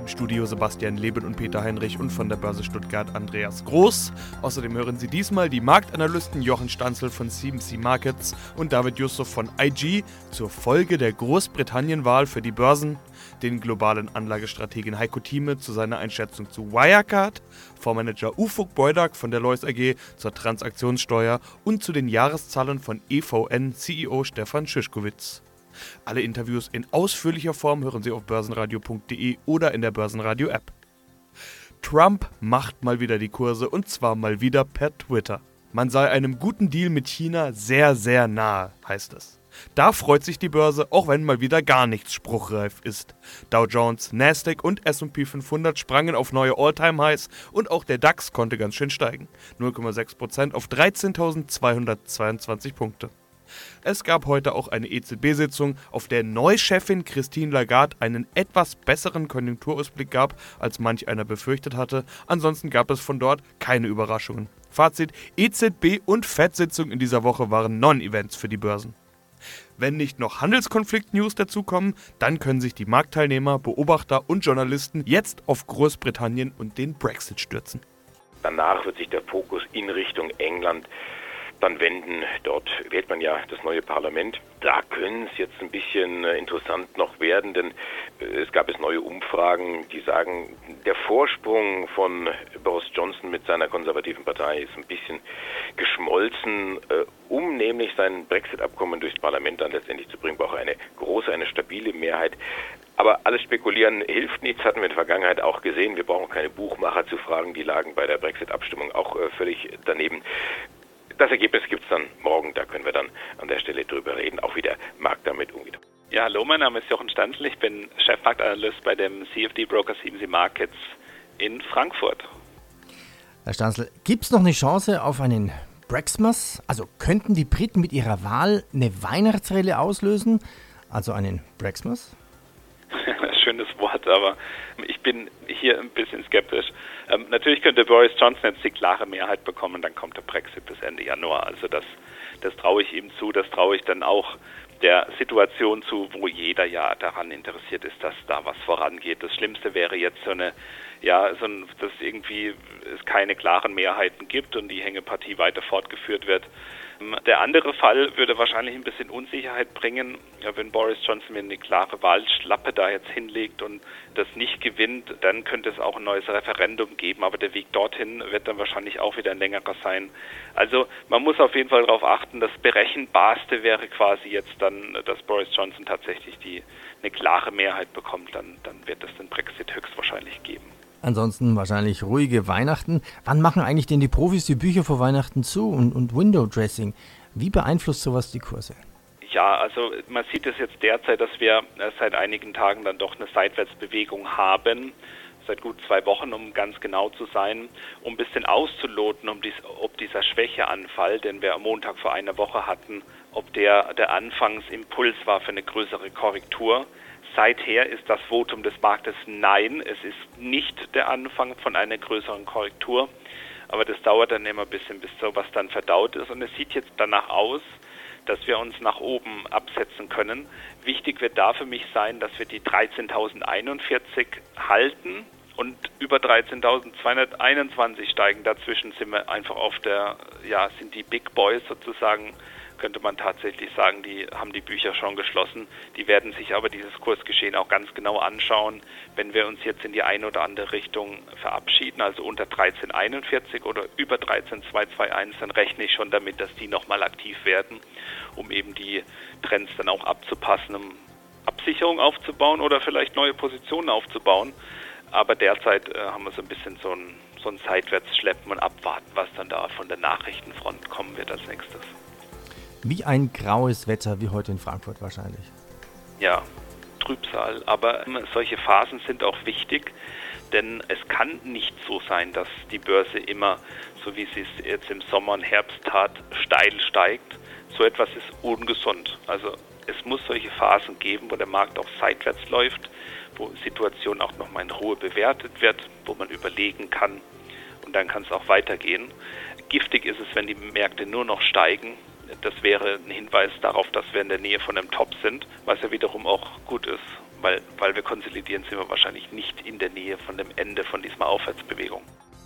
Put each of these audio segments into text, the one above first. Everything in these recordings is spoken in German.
Im Studio Sebastian Leben und Peter Heinrich und von der Börse Stuttgart Andreas Groß. Außerdem hören Sie diesmal die Marktanalysten Jochen Stanzel von CMC Markets und David Yusuf von IG zur Folge der Großbritannien-Wahl für die Börsen, den globalen Anlagestrategen Heiko Thieme zu seiner Einschätzung zu Wirecard, Fondsmanager Ufuk Beudak von der Lois AG zur Transaktionssteuer und zu den Jahreszahlen von EVN CEO Stefan Schischkowitz. Alle Interviews in ausführlicher Form hören Sie auf börsenradio.de oder in der Börsenradio-App. Trump macht mal wieder die Kurse und zwar mal wieder per Twitter. Man sei einem guten Deal mit China sehr, sehr nahe, heißt es. Da freut sich die Börse, auch wenn mal wieder gar nichts spruchreif ist. Dow Jones, Nasdaq und S&P 500 sprangen auf neue All-Time-Highs und auch der DAX konnte ganz schön steigen. 0,6% auf 13.222 Punkte. Es gab heute auch eine EZB-Sitzung, auf der Neuchefin Christine Lagarde einen etwas besseren Konjunkturausblick gab, als manch einer befürchtet hatte. Ansonsten gab es von dort keine Überraschungen. Fazit: EZB und FED-Sitzung in dieser Woche waren Non-Events für die Börsen. Wenn nicht noch Handelskonflikt-News dazukommen, dann können sich die Marktteilnehmer, Beobachter und Journalisten jetzt auf Großbritannien und den Brexit stürzen. Danach wird sich der Fokus in Richtung England dann wenden. Dort wählt man ja das neue Parlament. Da können es jetzt ein bisschen äh, interessant noch werden, denn äh, es gab es neue Umfragen, die sagen, der Vorsprung von Boris Johnson mit seiner konservativen Partei ist ein bisschen geschmolzen, äh, um nämlich sein Brexit-Abkommen durchs Parlament dann letztendlich zu bringen, braucht er eine große, eine stabile Mehrheit. Aber alles Spekulieren hilft nichts, hatten wir in der Vergangenheit auch gesehen. Wir brauchen keine Buchmacher zu fragen, die lagen bei der Brexit-Abstimmung auch völlig daneben. Das Ergebnis gibt es dann morgen, da können wir dann an der Stelle drüber reden, auch wie der Markt damit umgeht. Ja, hallo, mein Name ist Jochen Standl, ich bin Chefmarktanalyst bei dem CFD Broker CMC Markets in Frankfurt. Herr Stanzl, gibt es noch eine Chance auf einen Brexmas? Also könnten die Briten mit ihrer Wahl eine Weihnachtsrelle auslösen? Also einen Brexmas? Aber ich bin hier ein bisschen skeptisch. Ähm, natürlich könnte Boris Johnson jetzt die klare Mehrheit bekommen, dann kommt der Brexit bis Ende Januar. Also das, das traue ich ihm zu, das traue ich dann auch der Situation zu, wo jeder ja daran interessiert ist, dass da was vorangeht. Das Schlimmste wäre jetzt so eine, ja, so ein, dass irgendwie es keine klaren Mehrheiten gibt und die Hängepartie weiter fortgeführt wird. Der andere Fall würde wahrscheinlich ein bisschen Unsicherheit bringen, wenn Boris Johnson mir eine klare Wahlschlappe da jetzt hinlegt und das nicht gewinnt, dann könnte es auch ein neues Referendum geben, aber der Weg dorthin wird dann wahrscheinlich auch wieder ein längerer sein. Also man muss auf jeden Fall darauf achten, das Berechenbarste wäre quasi jetzt dann, dass Boris Johnson tatsächlich die eine klare Mehrheit bekommt, dann, dann wird es den Brexit höchstwahrscheinlich geben. Ansonsten wahrscheinlich ruhige Weihnachten. Wann machen eigentlich denn die Profis die Bücher vor Weihnachten zu und, und Window Dressing? Wie beeinflusst sowas die Kurse? Ja, also man sieht es jetzt derzeit, dass wir seit einigen Tagen dann doch eine Seitwärtsbewegung haben seit gut zwei Wochen, um ganz genau zu sein, um ein bisschen auszuloten, um dies, ob dieser Schwächeanfall, den wir am Montag vor einer Woche hatten, ob der der Anfangsimpuls war für eine größere Korrektur. Seither ist das Votum des Marktes Nein, es ist nicht der Anfang von einer größeren Korrektur. Aber das dauert dann immer ein bisschen, bis sowas dann verdaut ist. Und es sieht jetzt danach aus, dass wir uns nach oben absetzen können. Wichtig wird da für mich sein, dass wir die 13.041 halten und über 13.221 steigen. Dazwischen sind wir einfach auf der, ja, sind die Big Boys sozusagen könnte man tatsächlich sagen, die haben die Bücher schon geschlossen. Die werden sich aber dieses Kursgeschehen auch ganz genau anschauen, wenn wir uns jetzt in die eine oder andere Richtung verabschieden, also unter 1341 oder über 13221, dann rechne ich schon damit, dass die nochmal aktiv werden, um eben die Trends dann auch abzupassen, um Absicherung aufzubauen oder vielleicht neue Positionen aufzubauen. Aber derzeit äh, haben wir so ein bisschen so ein, so ein Seitwärtsschleppen und abwarten, was dann da von der Nachrichtenfront kommen wird als nächstes. Wie ein graues Wetter wie heute in Frankfurt wahrscheinlich. Ja, Trübsal. Aber solche Phasen sind auch wichtig, denn es kann nicht so sein, dass die Börse immer, so wie sie es jetzt im Sommer und Herbst tat, steil steigt. So etwas ist ungesund. Also es muss solche Phasen geben, wo der Markt auch seitwärts läuft, wo Situation auch nochmal in Ruhe bewertet wird, wo man überlegen kann und dann kann es auch weitergehen. Giftig ist es, wenn die Märkte nur noch steigen. Das wäre ein Hinweis darauf, dass wir in der Nähe von einem Top sind, was ja wiederum auch gut ist, weil, weil wir konsolidieren, sind wir wahrscheinlich nicht in der Nähe von dem Ende von dieser Aufwärtsbewegung.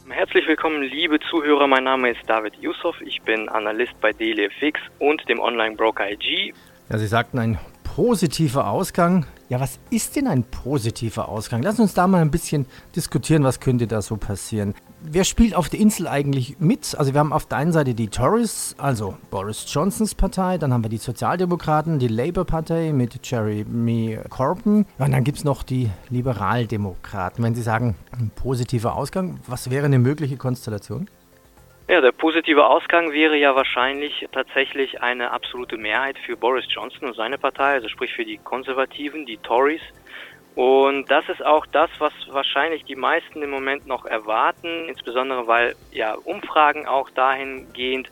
Herzlich willkommen, liebe Zuhörer. Mein Name ist David Yusuf. Ich bin Analyst bei DailyFX und dem Online-Broker IG. Ja, Sie sagten ein positiver Ausgang. Ja, was ist denn ein positiver Ausgang? Lass uns da mal ein bisschen diskutieren, was könnte da so passieren. Wer spielt auf der Insel eigentlich mit? Also wir haben auf der einen Seite die Tories, also Boris Johnsons Partei, dann haben wir die Sozialdemokraten, die Labour-Partei mit Jeremy Corbyn und dann gibt es noch die Liberaldemokraten. Wenn Sie sagen, ein positiver Ausgang, was wäre eine mögliche Konstellation? Ja, der positive Ausgang wäre ja wahrscheinlich tatsächlich eine absolute Mehrheit für Boris Johnson und seine Partei, also sprich für die Konservativen, die Tories. Und das ist auch das, was wahrscheinlich die meisten im Moment noch erwarten, insbesondere weil ja Umfragen auch dahingehend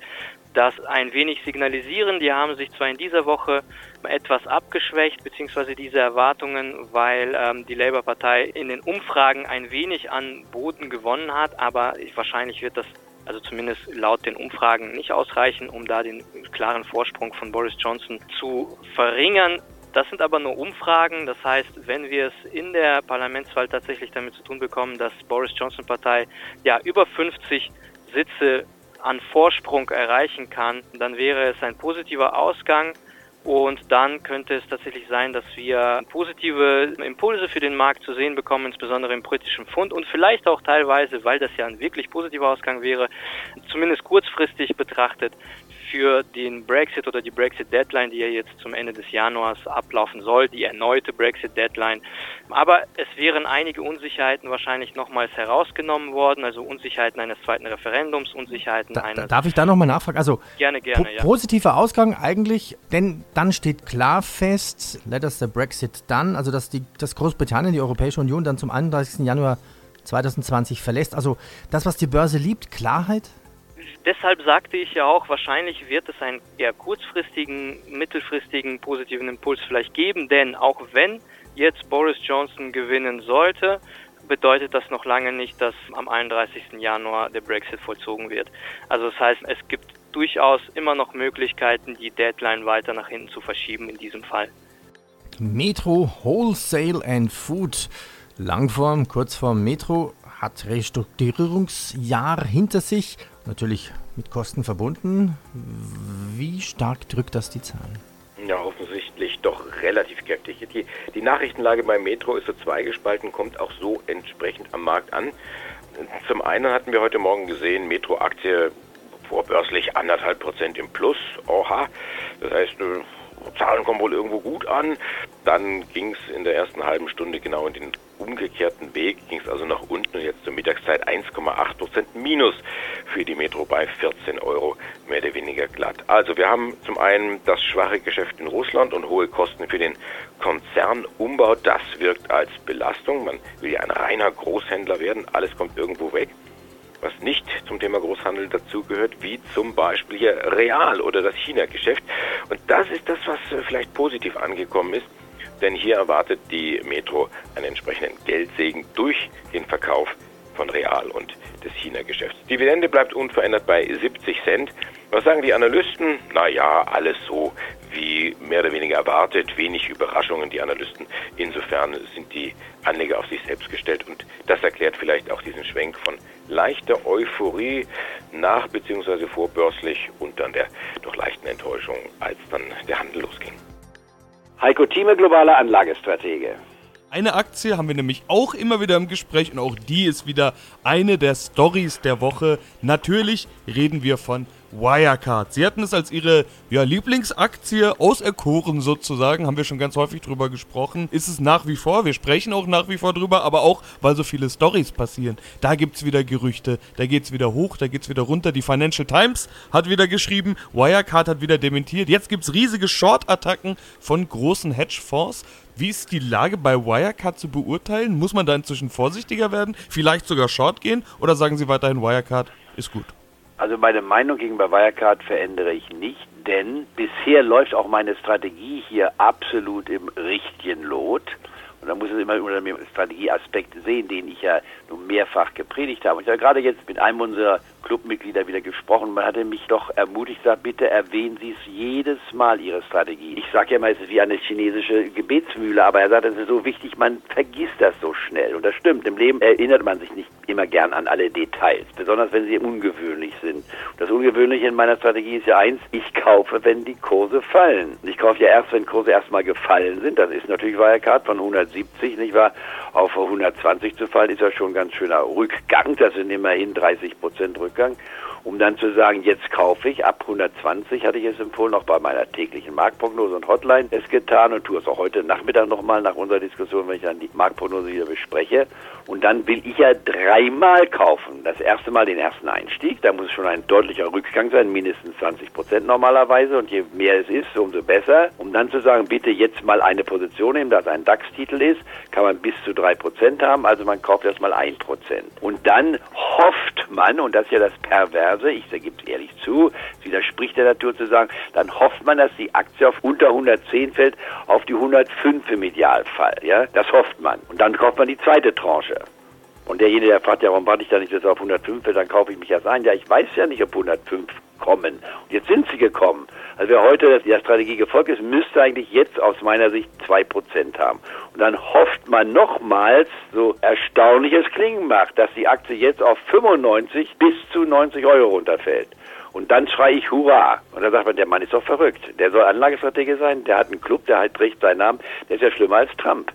das ein wenig signalisieren. Die haben sich zwar in dieser Woche etwas abgeschwächt, beziehungsweise diese Erwartungen, weil ähm, die Labour-Partei in den Umfragen ein wenig an Boden gewonnen hat, aber wahrscheinlich wird das also zumindest laut den Umfragen nicht ausreichen, um da den klaren Vorsprung von Boris Johnson zu verringern. Das sind aber nur Umfragen. Das heißt, wenn wir es in der Parlamentswahl tatsächlich damit zu tun bekommen, dass Boris Johnson Partei ja über 50 Sitze an Vorsprung erreichen kann, dann wäre es ein positiver Ausgang. Und dann könnte es tatsächlich sein, dass wir positive Impulse für den Markt zu sehen bekommen, insbesondere im britischen Pfund und vielleicht auch teilweise, weil das ja ein wirklich positiver Ausgang wäre, zumindest kurzfristig betrachtet, für den Brexit oder die Brexit-Deadline, die ja jetzt zum Ende des Januars ablaufen soll, die erneute Brexit-Deadline. Aber es wären einige Unsicherheiten wahrscheinlich nochmals herausgenommen worden, also Unsicherheiten eines zweiten Referendums, Unsicherheiten da, eines... Darf ich da nochmal nachfragen? Also, gerne, gerne, po ja. Positiver Ausgang eigentlich, denn dann steht klar fest, let us the Brexit done, also dass, die, dass Großbritannien die Europäische Union dann zum 31. Januar 2020 verlässt. Also das, was die Börse liebt, Klarheit? Deshalb sagte ich ja auch, wahrscheinlich wird es einen eher kurzfristigen, mittelfristigen positiven Impuls vielleicht geben, denn auch wenn jetzt Boris Johnson gewinnen sollte, bedeutet das noch lange nicht, dass am 31. Januar der Brexit vollzogen wird. Also das heißt, es gibt durchaus immer noch Möglichkeiten, die Deadline weiter nach hinten zu verschieben in diesem Fall. Metro Wholesale and Food Langform, Kurzform Metro hat Restrukturierungsjahr hinter sich natürlich mit Kosten verbunden. Wie stark drückt das die Zahlen? Ja, offensichtlich doch relativ kräftig. Die, die Nachrichtenlage beim Metro ist so zweigespalten, kommt auch so entsprechend am Markt an. Zum einen hatten wir heute Morgen gesehen, Metro-Aktie vorbörslich anderthalb Prozent im Plus. Oha, das heißt, äh, Zahlen kommen wohl irgendwo gut an. Dann ging es in der ersten halben Stunde genau in den umgekehrten Weg, ging es also nach unten und jetzt zur Mittagszeit 1,8 Prozent Minus für die Metro bei 14 Euro, mehr oder weniger glatt. Also wir haben zum einen das schwache Geschäft in Russland und hohe Kosten für den Konzernumbau. Das wirkt als Belastung. Man will ja ein reiner Großhändler werden. Alles kommt irgendwo weg was nicht zum Thema Großhandel dazugehört, wie zum Beispiel hier Real oder das China-Geschäft. Und das ist das, was vielleicht positiv angekommen ist denn hier erwartet die Metro einen entsprechenden Geldsegen durch den Verkauf von Real und des China-Geschäfts. Dividende bleibt unverändert bei 70 Cent. Was sagen die Analysten? Naja, alles so wie mehr oder weniger erwartet, wenig Überraschungen die Analysten. Insofern sind die Anleger auf sich selbst gestellt und das erklärt vielleicht auch diesen Schwenk von leichter Euphorie nach bzw. vorbörslich und dann der doch leichten Enttäuschung, als dann der Handel losging. Heiko Thieme, globaler Anlagestratege. Eine Aktie haben wir nämlich auch immer wieder im Gespräch und auch die ist wieder eine der Stories der Woche. Natürlich reden wir von Wirecard. Sie hatten es als ihre ja, Lieblingsaktie auserkoren sozusagen, haben wir schon ganz häufig drüber gesprochen. Ist es nach wie vor, wir sprechen auch nach wie vor drüber, aber auch, weil so viele Stories passieren. Da gibt es wieder Gerüchte, da geht es wieder hoch, da geht es wieder runter. Die Financial Times hat wieder geschrieben, Wirecard hat wieder dementiert. Jetzt gibt es riesige Short-Attacken von großen Hedgefonds. Wie ist die Lage bei Wirecard zu beurteilen? Muss man da inzwischen vorsichtiger werden? Vielleicht sogar Short gehen? Oder sagen Sie weiterhin, Wirecard ist gut? Also meine Meinung gegenüber Wirecard verändere ich nicht, denn bisher läuft auch meine Strategie hier absolut im richtigen Lot. Und da muss es immer unter dem Strategieaspekt sehen, den ich ja nun mehrfach gepredigt habe. Und ich habe gerade jetzt mit einem unserer Clubmitglieder wieder gesprochen. Man hatte mich doch ermutigt, gesagt, bitte erwähnen Sie es jedes Mal, Ihre Strategie. Ich sage ja immer, es ist wie eine chinesische Gebetsmühle, aber er sagt, es ist so wichtig, man vergisst das so schnell. Und das stimmt. Im Leben erinnert man sich nicht immer gern an alle Details, besonders wenn sie ungewöhnlich sind. Das Ungewöhnliche in meiner Strategie ist ja eins, ich kaufe, wenn die Kurse fallen. Ich kaufe ja erst, wenn Kurse erstmal gefallen sind. Das ist natürlich Wirecard von 170, nicht wahr? Auf 120 zu fallen, ist ja schon ein ganz schöner Rückgang. Das sind immerhin 30 Prozent Rückgang um dann zu sagen, jetzt kaufe ich. Ab 120 hatte ich es empfohlen, auch bei meiner täglichen Marktprognose und Hotline es getan und tue es auch heute Nachmittag nochmal nach unserer Diskussion, wenn ich dann die Marktprognose wieder bespreche. Und dann will ich ja dreimal kaufen. Das erste Mal den ersten Einstieg, da muss schon ein deutlicher Rückgang sein, mindestens 20 Prozent normalerweise. Und je mehr es ist, umso besser. Um dann zu sagen, bitte jetzt mal eine Position nehmen, da es ein DAX-Titel ist, kann man bis zu drei Prozent haben. Also man kauft erstmal ein Prozent. Und dann hofft man, und das ist ja das Perverse, ich gebe es ehrlich zu, es widerspricht der Natur zu sagen, dann hofft man, dass die Aktie auf unter 110 fällt, auf die 105 im Idealfall. Ja, das hofft man. Und dann kauft man die zweite Tranche. Und derjenige, der fragt, ja, warum warte ich da nicht, bis auf 105 fällt, dann kaufe ich mich erst ein. Ja, ich weiß ja nicht, ob 105 kommen. Und jetzt sind sie gekommen. Also wer heute der Strategie gefolgt ist, müsste eigentlich jetzt aus meiner Sicht 2% haben. Und dann hofft man nochmals, so erstaunlich es klingen mag, dass die Aktie jetzt auf 95 bis zu 90 Euro runterfällt. Und dann schreie ich Hurra. Und dann sagt man, der Mann ist doch verrückt. Der soll Anlagestrategie sein, der hat einen Club, der halt trägt seinen Namen, der ist ja schlimmer als Trump.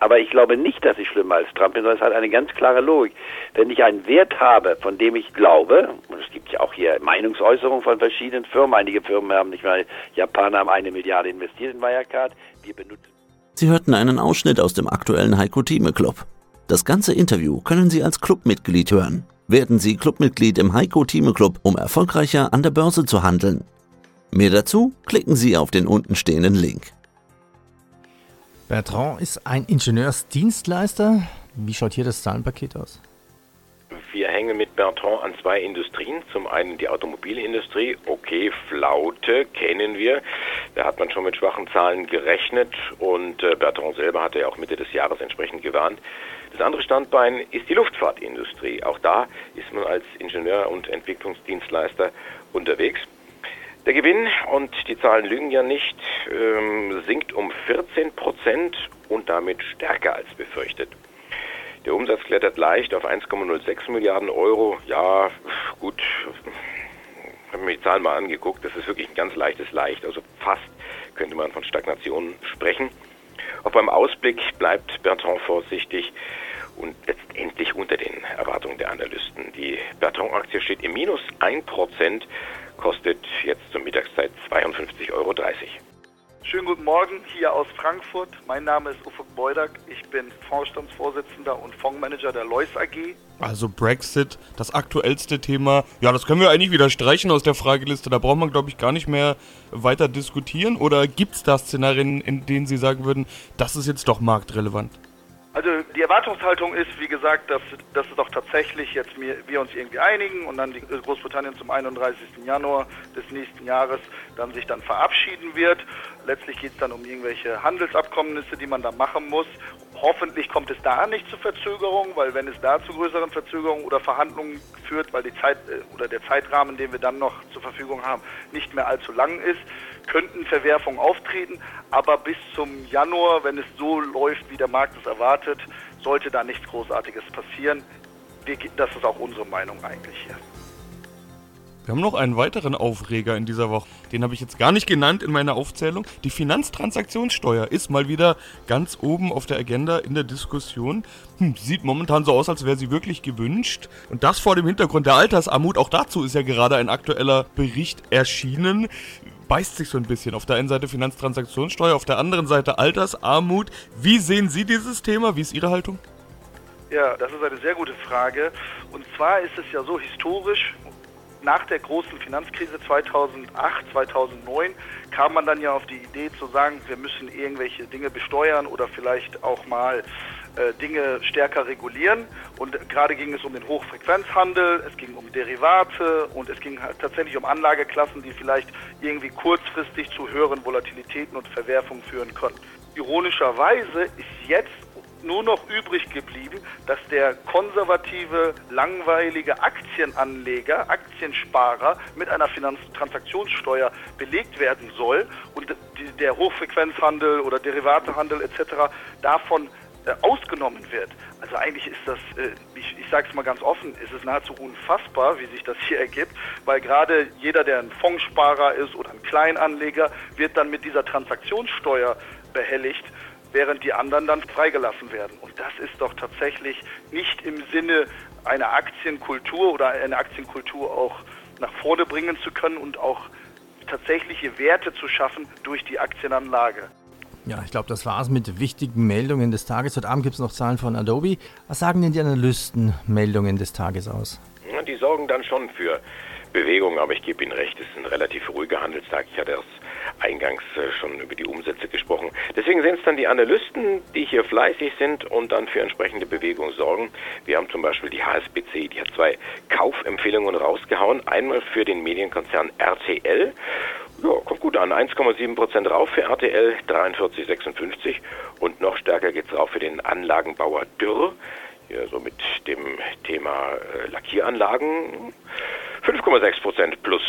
Aber ich glaube nicht, dass ich schlimmer als Trump bin, sondern es hat eine ganz klare Logik. Wenn ich einen Wert habe, von dem ich glaube, und es gibt ja auch hier Meinungsäußerungen von verschiedenen Firmen, einige Firmen haben nicht mal, Japaner haben eine Milliarde investiert in Wirecard, wir benutzen. Sie hörten einen Ausschnitt aus dem aktuellen Heiko Thieme Club. Das ganze Interview können Sie als Clubmitglied hören. Werden Sie Clubmitglied im Heiko Thieme Club, um erfolgreicher an der Börse zu handeln. Mehr dazu klicken Sie auf den untenstehenden Link. Bertrand ist ein Ingenieursdienstleister. Wie schaut hier das Zahlenpaket aus? Wir hängen mit Bertrand an zwei Industrien. Zum einen die Automobilindustrie. Okay, Flaute kennen wir. Da hat man schon mit schwachen Zahlen gerechnet und äh, Bertrand selber hatte ja auch Mitte des Jahres entsprechend gewarnt. Das andere Standbein ist die Luftfahrtindustrie. Auch da ist man als Ingenieur und Entwicklungsdienstleister unterwegs. Der Gewinn, und die Zahlen lügen ja nicht, ähm, sinkt um 14 Prozent und damit stärker als befürchtet. Der Umsatz klettert leicht auf 1,06 Milliarden Euro. Ja, gut, ich habe mir die Zahlen mal angeguckt. Das ist wirklich ein ganz leichtes Leicht. Also fast könnte man von Stagnation sprechen. Auch beim Ausblick bleibt Bertrand vorsichtig und letztendlich unter den Erwartungen der Analysten. Die Bertrand-Aktie steht im Minus 1% kostet jetzt zur Mittagszeit 52,30 Euro. Schönen guten Morgen hier aus Frankfurt. Mein Name ist Ufuk Beudak. Ich bin Vorstandsvorsitzender und Fondsmanager der Lois AG. Also Brexit, das aktuellste Thema. Ja, das können wir eigentlich wieder streichen aus der Frageliste. Da braucht man, glaube ich, gar nicht mehr weiter diskutieren. Oder gibt es da Szenarien, in denen Sie sagen würden, das ist jetzt doch marktrelevant? Also die Erwartungshaltung ist, wie gesagt, dass, dass es auch tatsächlich jetzt wir, wir uns irgendwie einigen und dann Großbritannien zum 31. Januar des nächsten Jahres dann sich dann verabschieden wird. Letztlich geht es dann um irgendwelche Handelsabkommnisse, die man da machen muss. Hoffentlich kommt es da nicht zu Verzögerungen, weil wenn es da zu größeren Verzögerungen oder Verhandlungen führt, weil die Zeit äh, oder der Zeitrahmen, den wir dann noch zur Verfügung haben, nicht mehr allzu lang ist, könnten Verwerfungen auftreten. Aber bis zum Januar, wenn es so läuft, wie der Markt es erwartet, sollte da nichts Großartiges passieren. Das ist auch unsere Meinung eigentlich hier. Wir haben noch einen weiteren Aufreger in dieser Woche. Den habe ich jetzt gar nicht genannt in meiner Aufzählung. Die Finanztransaktionssteuer ist mal wieder ganz oben auf der Agenda in der Diskussion. Hm, sieht momentan so aus, als wäre sie wirklich gewünscht. Und das vor dem Hintergrund der Altersarmut. Auch dazu ist ja gerade ein aktueller Bericht erschienen beißt sich so ein bisschen. Auf der einen Seite Finanztransaktionssteuer, auf der anderen Seite Altersarmut. Wie sehen Sie dieses Thema? Wie ist Ihre Haltung? Ja, das ist eine sehr gute Frage. Und zwar ist es ja so historisch, nach der großen Finanzkrise 2008, 2009 kam man dann ja auf die Idee zu sagen, wir müssen irgendwelche Dinge besteuern oder vielleicht auch mal äh, Dinge stärker regulieren. Und gerade ging es um den Hochfrequenzhandel, es ging um Derivate und es ging halt tatsächlich um Anlageklassen, die vielleicht irgendwie kurzfristig zu höheren Volatilitäten und Verwerfungen führen können. Ironischerweise ist jetzt nur noch übrig geblieben, dass der konservative, langweilige Aktienanleger, Aktiensparer mit einer Finanztransaktionssteuer belegt werden soll und der Hochfrequenzhandel oder Derivatehandel etc. davon äh, ausgenommen wird. Also eigentlich ist das, äh, ich, ich sage es mal ganz offen, ist es nahezu unfassbar, wie sich das hier ergibt, weil gerade jeder, der ein Fondssparer ist oder ein Kleinanleger, wird dann mit dieser Transaktionssteuer behelligt während die anderen dann freigelassen werden. Und das ist doch tatsächlich nicht im Sinne einer Aktienkultur oder eine Aktienkultur auch nach vorne bringen zu können und auch tatsächliche Werte zu schaffen durch die Aktienanlage. Ja, ich glaube, das war es mit wichtigen Meldungen des Tages. Heute Abend gibt es noch Zahlen von Adobe. Was sagen denn die Analysten Meldungen des Tages aus? Ja, die sorgen dann schon für Bewegung, aber ich gebe Ihnen recht, es ist ein relativ ruhiger Handelstag. Ich hatte erst eingangs äh, schon über die Umsätze gesprochen. Deswegen sind es dann die Analysten, die hier fleißig sind und dann für entsprechende Bewegung sorgen. Wir haben zum Beispiel die HSBC, die hat zwei Kaufempfehlungen rausgehauen. Einmal für den Medienkonzern RTL. Ja, kommt gut an. 1,7 Prozent rauf für RTL, 43,56 und noch stärker geht es rauf für den Anlagenbauer Dürr. Hier so mit dem Thema äh, Lackieranlagen. 5,6 Prozent plus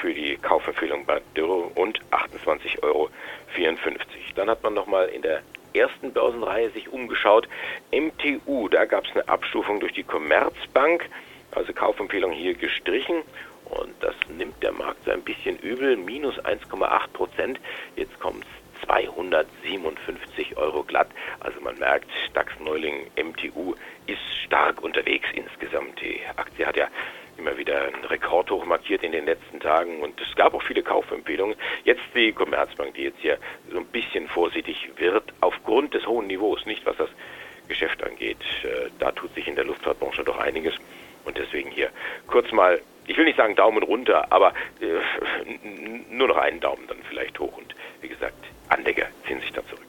für die Kaufempfehlung bei Dürr und 28,54 Euro. Dann hat man nochmal in der ersten Börsenreihe sich umgeschaut. MTU, da gab es eine Abstufung durch die Commerzbank, also Kaufempfehlung hier gestrichen. Und das nimmt der Markt so ein bisschen übel, minus 1,8 Prozent. Jetzt kommt es 257 Euro glatt. Also man merkt, DAX-Neuling MTU ist stark unterwegs insgesamt. Die Aktie hat ja immer wieder einen Rekordhoch markiert in den letzten Tagen und es gab auch viele Kaufempfehlungen. Jetzt die Commerzbank, die jetzt hier so ein bisschen vorsichtig wird, aufgrund des hohen Niveaus, nicht was das Geschäft angeht. Äh, da tut sich in der Luftfahrtbranche doch einiges und deswegen hier kurz mal, ich will nicht sagen Daumen runter, aber äh, nur noch einen Daumen dann vielleicht hoch und wie gesagt, Anleger ziehen sich da zurück.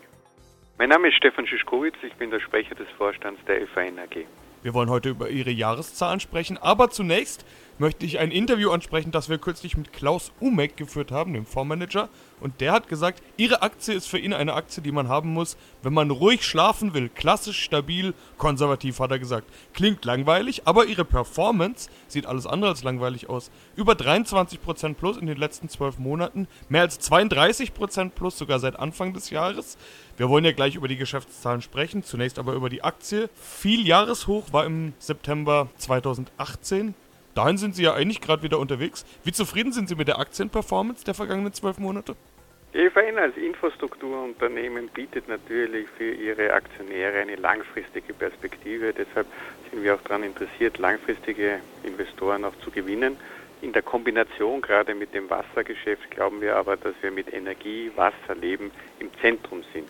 Mein Name ist Stefan Schischkowitz, ich bin der Sprecher des Vorstands der FAN AG. Wir wollen heute über Ihre Jahreszahlen sprechen, aber zunächst möchte ich ein Interview ansprechen, das wir kürzlich mit Klaus Umek geführt haben, dem Fondsmanager. Und der hat gesagt, Ihre Aktie ist für ihn eine Aktie, die man haben muss, wenn man ruhig schlafen will. Klassisch, stabil, konservativ, hat er gesagt. Klingt langweilig, aber Ihre Performance sieht alles andere als langweilig aus. Über 23% plus in den letzten 12 Monaten, mehr als 32% plus sogar seit Anfang des Jahres. Wir wollen ja gleich über die Geschäftszahlen sprechen, zunächst aber über die Aktie. Viel Jahreshoch war im September 2018. Dahin sind Sie ja eigentlich gerade wieder unterwegs. Wie zufrieden sind Sie mit der Aktienperformance der vergangenen zwölf Monate? EVN als Infrastrukturunternehmen bietet natürlich für ihre Aktionäre eine langfristige Perspektive. Deshalb sind wir auch daran interessiert, langfristige Investoren auch zu gewinnen. In der Kombination gerade mit dem Wassergeschäft glauben wir aber, dass wir mit Energie, Wasser, Leben im Zentrum sind.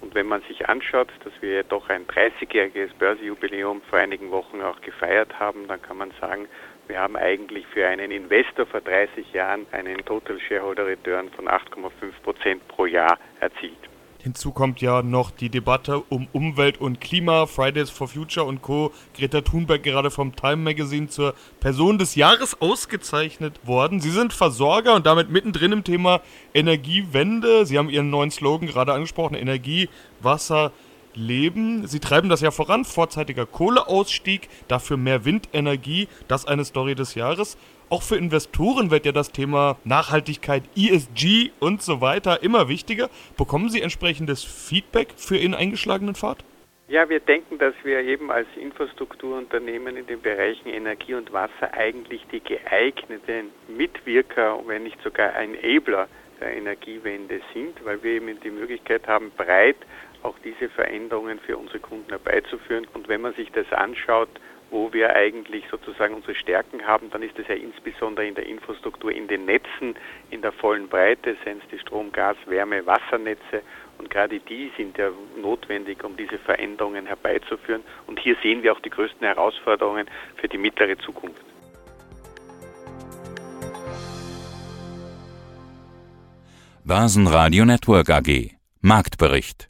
Und wenn man sich anschaut, dass wir ja doch ein 30-jähriges Börsejubiläum vor einigen Wochen auch gefeiert haben, dann kann man sagen, wir haben eigentlich für einen Investor vor 30 Jahren einen Total Shareholder Return von 8,5 Prozent pro Jahr erzielt. Hinzu kommt ja noch die Debatte um Umwelt und Klima, Fridays for Future und Co. Greta Thunberg gerade vom Time Magazine zur Person des Jahres ausgezeichnet worden. Sie sind Versorger und damit mittendrin im Thema Energiewende. Sie haben Ihren neuen Slogan gerade angesprochen, Energie, Wasser, Leben. Sie treiben das ja voran, vorzeitiger Kohleausstieg, dafür mehr Windenergie, das eine Story des Jahres. Auch für Investoren wird ja das Thema Nachhaltigkeit, ESG und so weiter immer wichtiger. Bekommen Sie entsprechendes Feedback für Ihren eingeschlagenen Pfad? Ja, wir denken, dass wir eben als Infrastrukturunternehmen in den Bereichen Energie und Wasser eigentlich die geeigneten Mitwirker, wenn nicht sogar Enabler der Energiewende sind, weil wir eben die Möglichkeit haben, breit auch diese Veränderungen für unsere Kunden herbeizuführen. Und wenn man sich das anschaut, wo wir eigentlich sozusagen unsere Stärken haben, dann ist es ja insbesondere in der Infrastruktur, in den Netzen, in der vollen Breite, seien es die Strom-, Gas-, Wärme-, Wassernetze. Und gerade die sind ja notwendig, um diese Veränderungen herbeizuführen. Und hier sehen wir auch die größten Herausforderungen für die mittlere Zukunft. Basen Radio Network AG Marktbericht